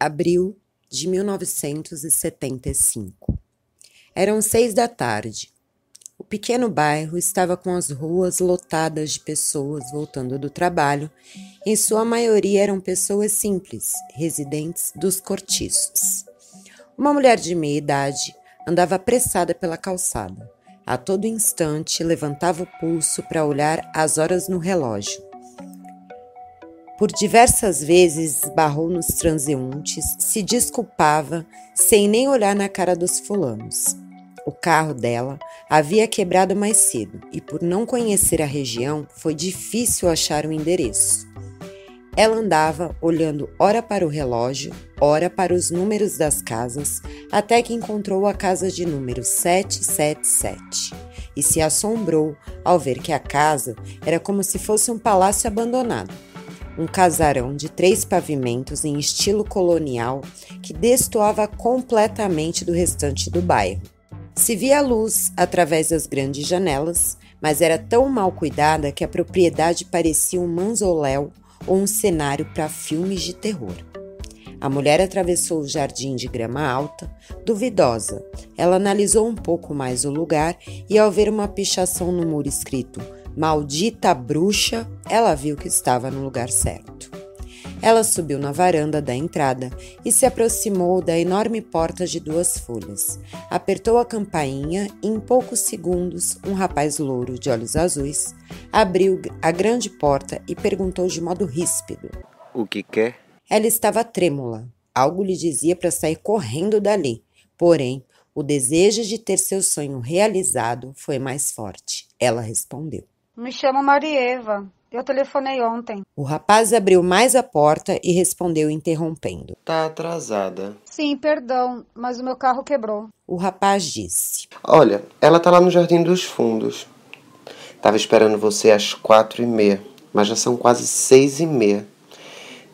Abril de 1975. Eram seis da tarde. O pequeno bairro estava com as ruas lotadas de pessoas voltando do trabalho. Em sua maioria eram pessoas simples, residentes dos cortiços. Uma mulher de meia idade andava apressada pela calçada. A todo instante levantava o pulso para olhar as horas no relógio. Por diversas vezes esbarrou nos transeuntes, se desculpava, sem nem olhar na cara dos fulanos. O carro dela havia quebrado mais cedo e, por não conhecer a região, foi difícil achar o endereço. Ela andava olhando ora para o relógio, ora para os números das casas, até que encontrou a casa de número 777 e se assombrou ao ver que a casa era como se fosse um palácio abandonado um casarão de três pavimentos em estilo colonial que destoava completamente do restante do bairro. Se via luz através das grandes janelas, mas era tão mal cuidada que a propriedade parecia um mausoléu ou um cenário para filmes de terror. A mulher atravessou o jardim de grama alta, duvidosa. Ela analisou um pouco mais o lugar e, ao ver uma pichação no muro escrito Maldita bruxa, ela viu que estava no lugar certo. Ela subiu na varanda da entrada e se aproximou da enorme porta de duas folhas. Apertou a campainha e, em poucos segundos, um rapaz louro de olhos azuis abriu a grande porta e perguntou de modo ríspido: O que quer? Ela estava trêmula. Algo lhe dizia para sair correndo dali. Porém, o desejo de ter seu sonho realizado foi mais forte. Ela respondeu. Me chamo Marieva. Eu telefonei ontem. O rapaz abriu mais a porta e respondeu interrompendo. Tá atrasada. Sim, perdão, mas o meu carro quebrou. O rapaz disse: Olha, ela tá lá no Jardim dos Fundos. Tava esperando você às quatro e meia, mas já são quase seis e meia.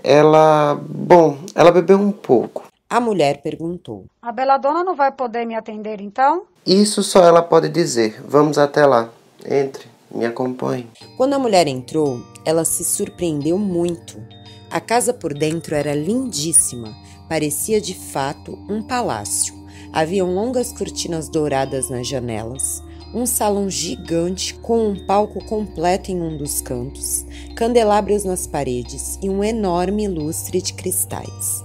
Ela. Bom, ela bebeu um pouco. A mulher perguntou: A Beladona não vai poder me atender então? Isso só ela pode dizer. Vamos até lá. Entre. Me acompanhe. Quando a mulher entrou, ela se surpreendeu muito. A casa por dentro era lindíssima, parecia de fato um palácio. Haviam longas cortinas douradas nas janelas, um salão gigante com um palco completo em um dos cantos, candelabros nas paredes e um enorme lustre de cristais.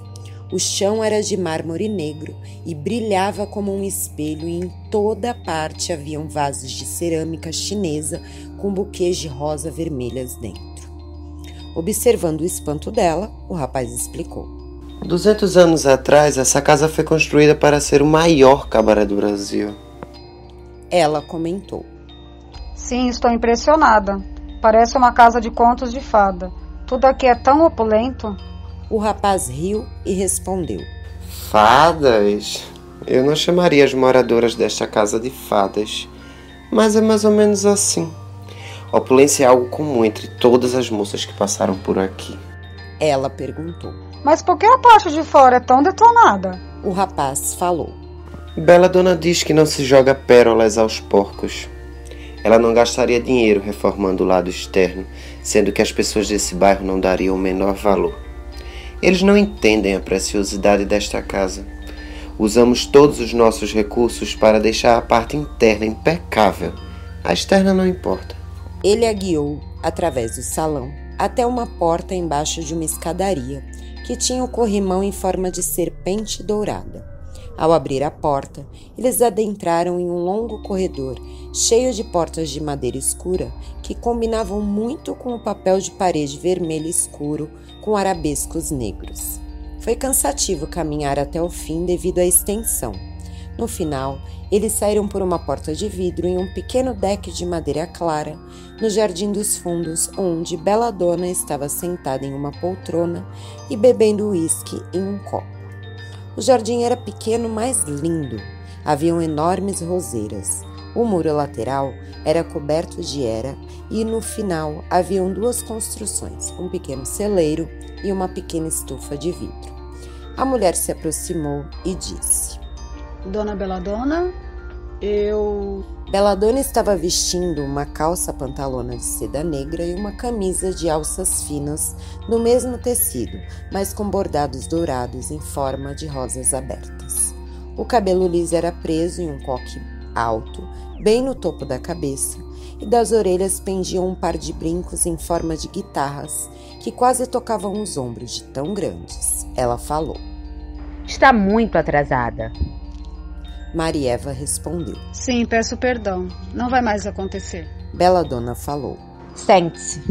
O chão era de mármore negro e brilhava como um espelho, e em toda parte haviam vasos de cerâmica chinesa com buquês de rosa vermelhas dentro. Observando o espanto dela, o rapaz explicou. 200 anos atrás, essa casa foi construída para ser o maior cabaré do Brasil. Ela comentou. Sim, estou impressionada. Parece uma casa de contos de fada. Tudo aqui é tão opulento. O rapaz riu e respondeu: Fadas? Eu não chamaria as moradoras desta casa de fadas, mas é mais ou menos assim. Opulência é algo comum entre todas as moças que passaram por aqui. Ela perguntou. Mas por que a parte de fora é tão detonada? O rapaz falou. Bela Dona diz que não se joga pérolas aos porcos. Ela não gastaria dinheiro reformando o lado externo, sendo que as pessoas desse bairro não dariam o menor valor. Eles não entendem a preciosidade desta casa. Usamos todos os nossos recursos para deixar a parte interna impecável. A externa não importa. Ele a guiou através do salão até uma porta embaixo de uma escadaria que tinha o um corrimão em forma de serpente dourada. Ao abrir a porta, eles adentraram em um longo corredor cheio de portas de madeira escura que combinavam muito com o papel de parede vermelho escuro com arabescos negros. Foi cansativo caminhar até o fim devido à extensão. No final, eles saíram por uma porta de vidro em um pequeno deck de madeira clara, no jardim dos fundos, onde Bela Dona estava sentada em uma poltrona e bebendo uísque em um copo. O jardim era pequeno, mas lindo. Haviam enormes roseiras. O muro lateral era coberto de era e no final haviam duas construções, um pequeno celeiro e uma pequena estufa de vidro. A mulher se aproximou e disse: Dona Beladona? Eu. Beladona estava vestindo uma calça pantalona de seda negra e uma camisa de alças finas no mesmo tecido, mas com bordados dourados em forma de rosas abertas. O cabelo liso era preso em um coque alto, bem no topo da cabeça, e das orelhas pendiam um par de brincos em forma de guitarras que quase tocavam os ombros de tão grandes. Ela falou. Está muito atrasada. Marieva respondeu. Sim, peço perdão. Não vai mais acontecer. Bela Dona falou. Sente-se.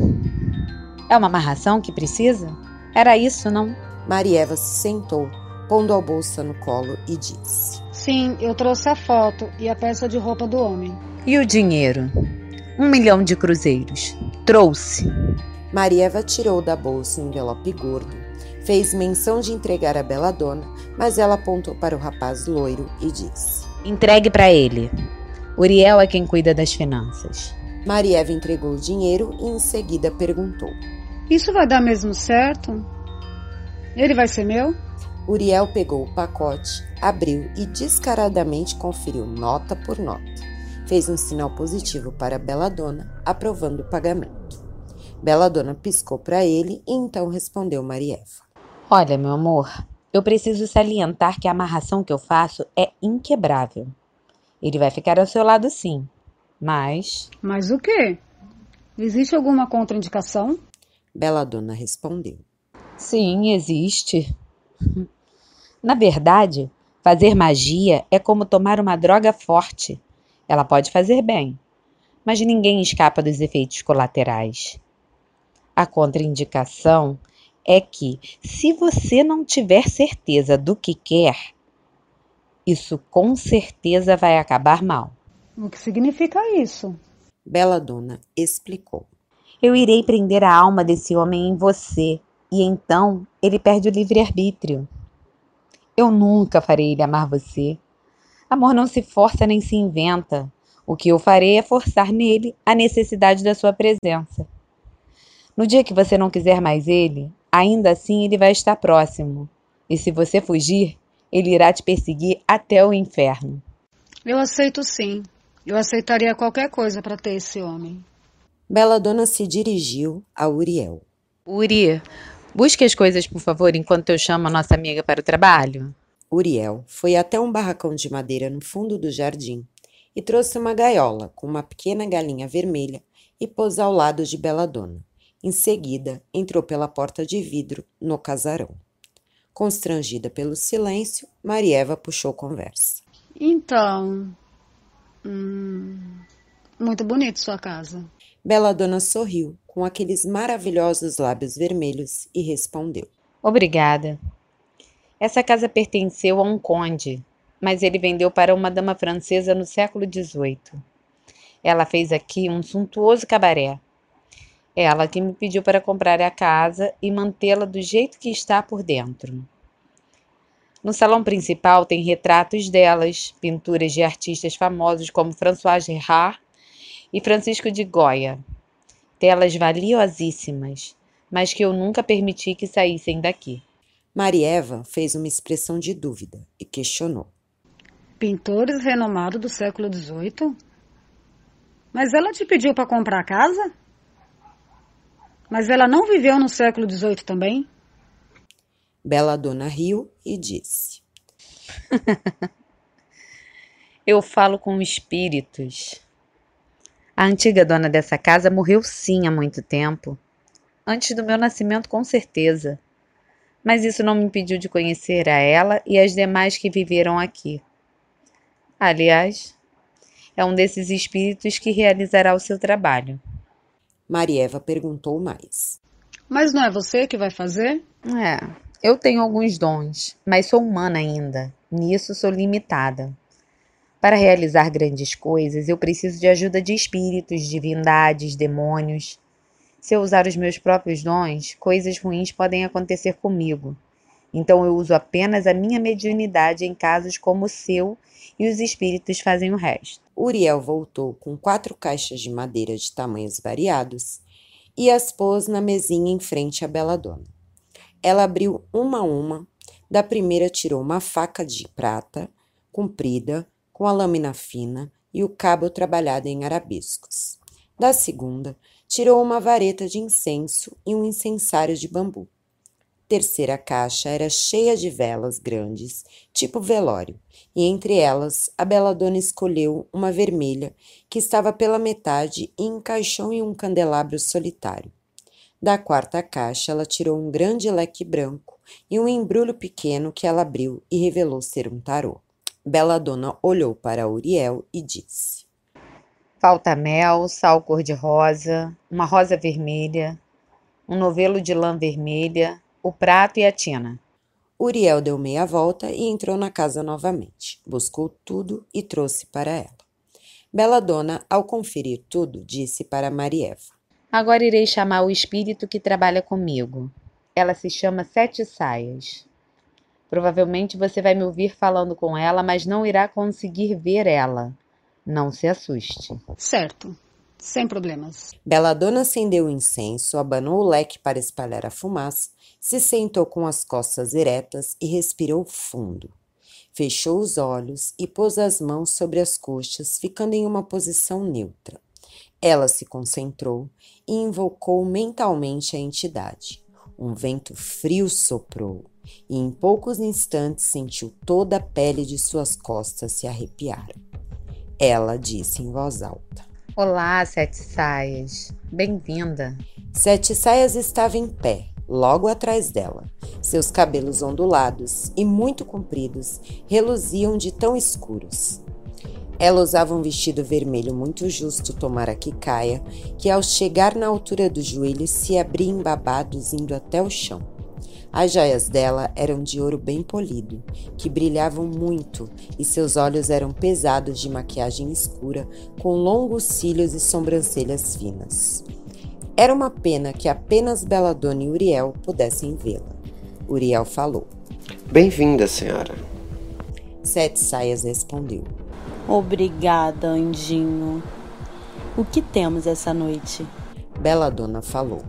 É uma amarração que precisa? Era isso, não? Marieva se sentou, pondo a bolsa no colo e disse: Sim, eu trouxe a foto e a peça de roupa do homem. E o dinheiro? Um milhão de cruzeiros. Trouxe. Marieva tirou da bolsa um envelope gordo, fez menção de entregar a bela dona, mas ela apontou para o rapaz loiro e disse: Entregue para ele. Uriel é quem cuida das finanças. Marieva entregou o dinheiro e em seguida perguntou: Isso vai dar mesmo certo? Ele vai ser meu? Uriel pegou o pacote, abriu e descaradamente conferiu nota por nota. Fez um sinal positivo para Bela Dona, aprovando o pagamento. Bela Dona piscou para ele e então respondeu Marieva. Olha, meu amor, eu preciso salientar que a amarração que eu faço é inquebrável. Ele vai ficar ao seu lado sim, mas. Mas o quê? Existe alguma contraindicação? Bela Dona respondeu. Sim, existe. Na verdade, fazer magia é como tomar uma droga forte. Ela pode fazer bem, mas ninguém escapa dos efeitos colaterais. A contraindicação é que, se você não tiver certeza do que quer, isso com certeza vai acabar mal. O que significa isso? Bela Dona explicou. Eu irei prender a alma desse homem em você, e então ele perde o livre-arbítrio. Eu nunca farei ele amar você. Amor não se força nem se inventa. O que eu farei é forçar nele a necessidade da sua presença. No dia que você não quiser mais ele, ainda assim ele vai estar próximo. E se você fugir, ele irá te perseguir até o inferno. Eu aceito sim. Eu aceitaria qualquer coisa para ter esse homem. Bela Dona se dirigiu a Uriel. Uri, busque as coisas, por favor, enquanto eu chamo a nossa amiga para o trabalho. Uriel foi até um barracão de madeira no fundo do jardim e trouxe uma gaiola com uma pequena galinha vermelha e pôs ao lado de Bela Dona. Em seguida, entrou pela porta de vidro no casarão. Constrangida pelo silêncio, Marieva puxou conversa. Então. Hum, muito bonito sua casa. Bela Dona sorriu com aqueles maravilhosos lábios vermelhos e respondeu: Obrigada. Essa casa pertenceu a um conde, mas ele vendeu para uma dama francesa no século XVIII. Ela fez aqui um suntuoso cabaré ela que me pediu para comprar a casa e mantê-la do jeito que está por dentro. No salão principal tem retratos delas, pinturas de artistas famosos como François Gerard e Francisco de Goya. Telas valiosíssimas, mas que eu nunca permiti que saíssem daqui. Marieva fez uma expressão de dúvida e questionou. Pintores renomados do século XVIII? Mas ela te pediu para comprar a casa? Mas ela não viveu no século XVIII também? Bela Dona riu e disse: Eu falo com espíritos. A antiga dona dessa casa morreu sim há muito tempo. Antes do meu nascimento, com certeza. Mas isso não me impediu de conhecer a ela e as demais que viveram aqui. Aliás, é um desses espíritos que realizará o seu trabalho. Marieva perguntou mais. Mas não é você que vai fazer? É, eu tenho alguns dons, mas sou humana ainda. Nisso sou limitada. Para realizar grandes coisas, eu preciso de ajuda de espíritos, divindades, demônios. Se eu usar os meus próprios dons, coisas ruins podem acontecer comigo. Então eu uso apenas a minha mediunidade em casos como o seu e os espíritos fazem o resto. Uriel voltou com quatro caixas de madeira de tamanhos variados e as pôs na mesinha em frente à bela dona. Ela abriu uma a uma, da primeira tirou uma faca de prata, comprida, com a lâmina fina e o cabo trabalhado em arabescos. Da segunda, tirou uma vareta de incenso e um incensário de bambu. Terceira caixa era cheia de velas grandes, tipo velório, e entre elas a bela dona escolheu uma vermelha que estava pela metade e encaixou em um candelabro solitário. Da quarta caixa, ela tirou um grande leque branco e um embrulho pequeno que ela abriu e revelou ser um tarô. Bela Dona olhou para Uriel e disse: Falta mel, sal cor-de-rosa, uma rosa vermelha, um novelo de lã vermelha, o prato e a tina. Uriel deu meia volta e entrou na casa novamente. Buscou tudo e trouxe para ela. Bela Dona, ao conferir tudo, disse para Marieva: Agora irei chamar o espírito que trabalha comigo. Ela se chama Sete Saias. Provavelmente você vai me ouvir falando com ela, mas não irá conseguir ver ela. Não se assuste. Certo. Sem problemas. Bela Dona acendeu o incenso, abanou o leque para espalhar a fumaça, se sentou com as costas eretas e respirou fundo. Fechou os olhos e pôs as mãos sobre as coxas, ficando em uma posição neutra. Ela se concentrou e invocou mentalmente a entidade. Um vento frio soprou e em poucos instantes sentiu toda a pele de suas costas se arrepiar. Ela disse em voz alta: Olá, Sete Saias. Bem-vinda. Sete Saias estava em pé, logo atrás dela. Seus cabelos ondulados e muito compridos reluziam de tão escuros. Ela usava um vestido vermelho muito justo, tomara que caia, que ao chegar na altura dos joelhos se abria em babados indo até o chão. As joias dela eram de ouro bem polido, que brilhavam muito, e seus olhos eram pesados de maquiagem escura, com longos cílios e sobrancelhas finas. Era uma pena que apenas Beladona e Uriel pudessem vê-la. Uriel falou: Bem-vinda, senhora. Sete Saias respondeu: Obrigada, anjinho. O que temos essa noite? Beladona falou: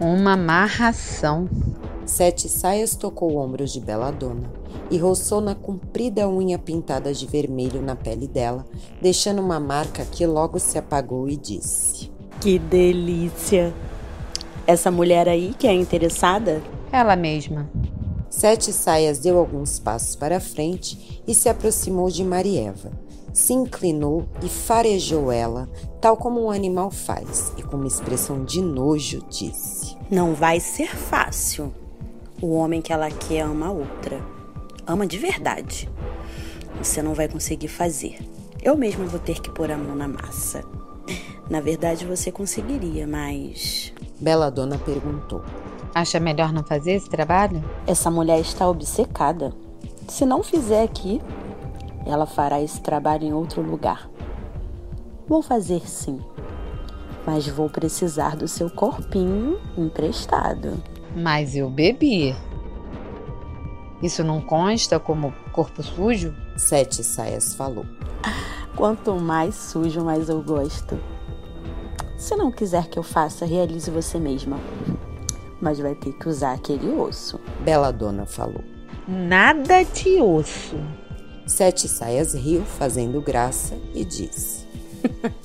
Uma amarração. Sete Saias tocou ombros de Beladona e roçou na comprida unha pintada de vermelho na pele dela, deixando uma marca que logo se apagou e disse: Que delícia! Essa mulher aí que é interessada? Ela mesma. Sete Saias deu alguns passos para frente e se aproximou de Marieva. Se inclinou e farejou ela, tal como um animal faz, e com uma expressão de nojo disse: Não vai ser fácil. O homem que ela quer ama outra. Ama de verdade. Você não vai conseguir fazer. Eu mesma vou ter que pôr a mão na massa. Na verdade, você conseguiria, mas. Bela Dona perguntou: Acha melhor não fazer esse trabalho? Essa mulher está obcecada. Se não fizer aqui, ela fará esse trabalho em outro lugar. Vou fazer sim, mas vou precisar do seu corpinho emprestado. Mas eu bebi. Isso não consta como corpo sujo? Sete Saias falou. Quanto mais sujo, mais eu gosto. Se não quiser que eu faça, realize você mesma. Mas vai ter que usar aquele osso. Bela Dona falou. Nada de osso. Sete Saias riu, fazendo graça, e disse: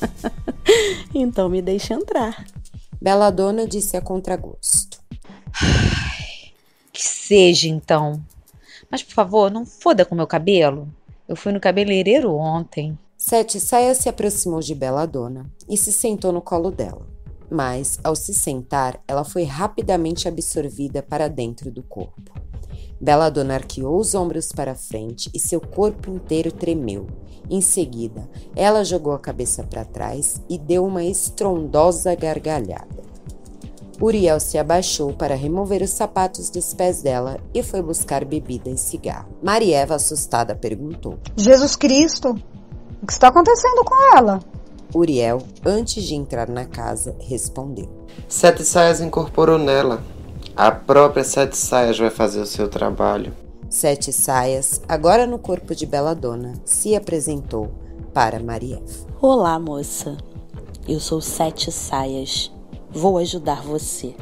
Então me deixe entrar. Bela Dona disse a contragosto. Seja então. Mas por favor, não foda com meu cabelo. Eu fui no cabeleireiro ontem. Sete Saias se aproximou de Bela Dona e se sentou no colo dela. Mas, ao se sentar, ela foi rapidamente absorvida para dentro do corpo. Bela Dona arqueou os ombros para frente e seu corpo inteiro tremeu. Em seguida, ela jogou a cabeça para trás e deu uma estrondosa gargalhada. Uriel se abaixou para remover os sapatos dos pés dela e foi buscar bebida e cigarro. Marieva, assustada, perguntou: Jesus Cristo, o que está acontecendo com ela? Uriel, antes de entrar na casa, respondeu: Sete Saias incorporou nela. A própria Sete Saias vai fazer o seu trabalho. Sete Saias, agora no corpo de Bela Dona, se apresentou para Marieva. Olá, moça. Eu sou Sete Saias. Vou ajudar você.